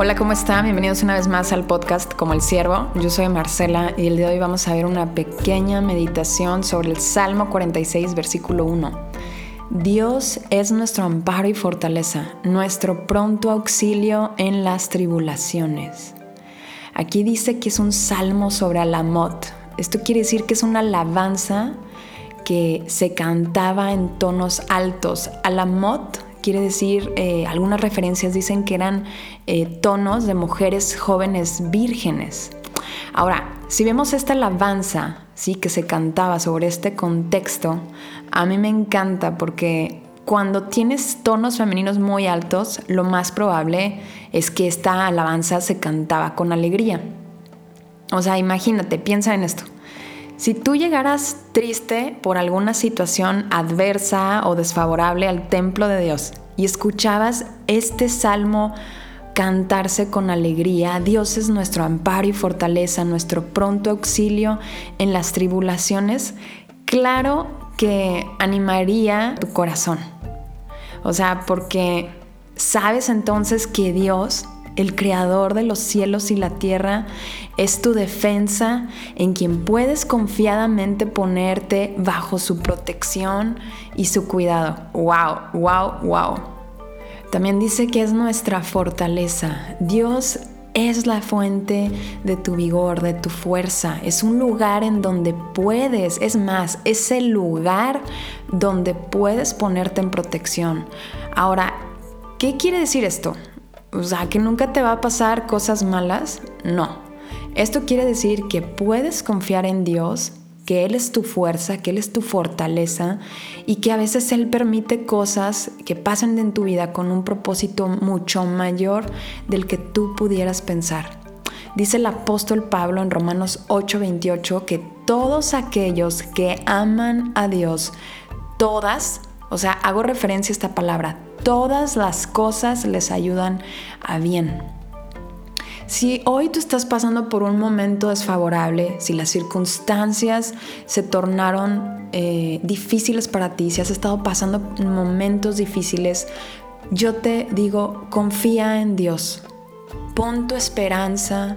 Hola, ¿cómo están? Bienvenidos una vez más al podcast Como el Siervo. Yo soy Marcela y el día de hoy vamos a ver una pequeña meditación sobre el Salmo 46, versículo 1. Dios es nuestro amparo y fortaleza, nuestro pronto auxilio en las tribulaciones. Aquí dice que es un salmo sobre Alamot. Esto quiere decir que es una alabanza que se cantaba en tonos altos. Alamot quiere decir, eh, algunas referencias dicen que eran eh, tonos de mujeres jóvenes vírgenes. Ahora, si vemos esta alabanza, sí, que se cantaba sobre este contexto, a mí me encanta porque cuando tienes tonos femeninos muy altos, lo más probable es que esta alabanza se cantaba con alegría. O sea, imagínate, piensa en esto. Si tú llegaras triste por alguna situación adversa o desfavorable al templo de Dios y escuchabas este salmo cantarse con alegría, Dios es nuestro amparo y fortaleza, nuestro pronto auxilio en las tribulaciones, claro que animaría tu corazón. O sea, porque sabes entonces que Dios el creador de los cielos y la tierra, es tu defensa en quien puedes confiadamente ponerte bajo su protección y su cuidado. ¡Wow! ¡Wow! ¡Wow! También dice que es nuestra fortaleza. Dios es la fuente de tu vigor, de tu fuerza. Es un lugar en donde puedes, es más, es el lugar donde puedes ponerte en protección. Ahora, ¿qué quiere decir esto? O sea, que nunca te va a pasar cosas malas, no. Esto quiere decir que puedes confiar en Dios, que Él es tu fuerza, que Él es tu fortaleza y que a veces Él permite cosas que pasen en tu vida con un propósito mucho mayor del que tú pudieras pensar. Dice el apóstol Pablo en Romanos 8:28 que todos aquellos que aman a Dios, todas, o sea, hago referencia a esta palabra, todas las cosas les ayudan a bien. Si hoy tú estás pasando por un momento desfavorable, si las circunstancias se tornaron eh, difíciles para ti, si has estado pasando momentos difíciles, yo te digo, confía en Dios. Pon tu esperanza,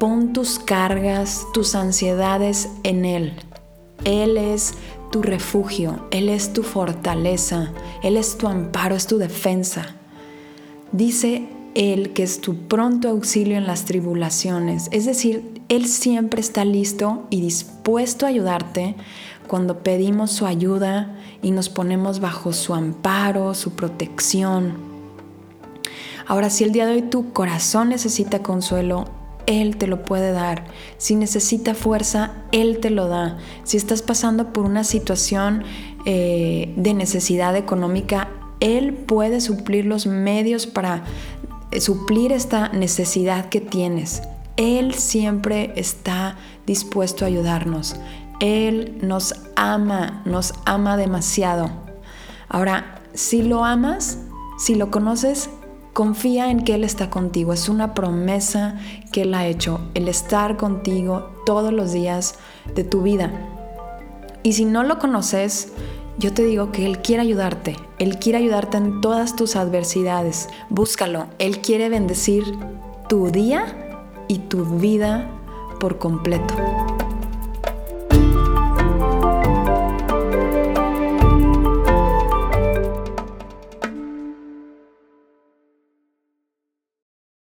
pon tus cargas, tus ansiedades en Él. Él es tu refugio, Él es tu fortaleza, Él es tu amparo, es tu defensa. Dice Él que es tu pronto auxilio en las tribulaciones, es decir, Él siempre está listo y dispuesto a ayudarte cuando pedimos su ayuda y nos ponemos bajo su amparo, su protección. Ahora, si el día de hoy tu corazón necesita consuelo, él te lo puede dar. Si necesita fuerza, Él te lo da. Si estás pasando por una situación eh, de necesidad económica, Él puede suplir los medios para eh, suplir esta necesidad que tienes. Él siempre está dispuesto a ayudarnos. Él nos ama, nos ama demasiado. Ahora, si lo amas, si lo conoces, Confía en que Él está contigo. Es una promesa que Él ha hecho, el estar contigo todos los días de tu vida. Y si no lo conoces, yo te digo que Él quiere ayudarte. Él quiere ayudarte en todas tus adversidades. Búscalo. Él quiere bendecir tu día y tu vida por completo.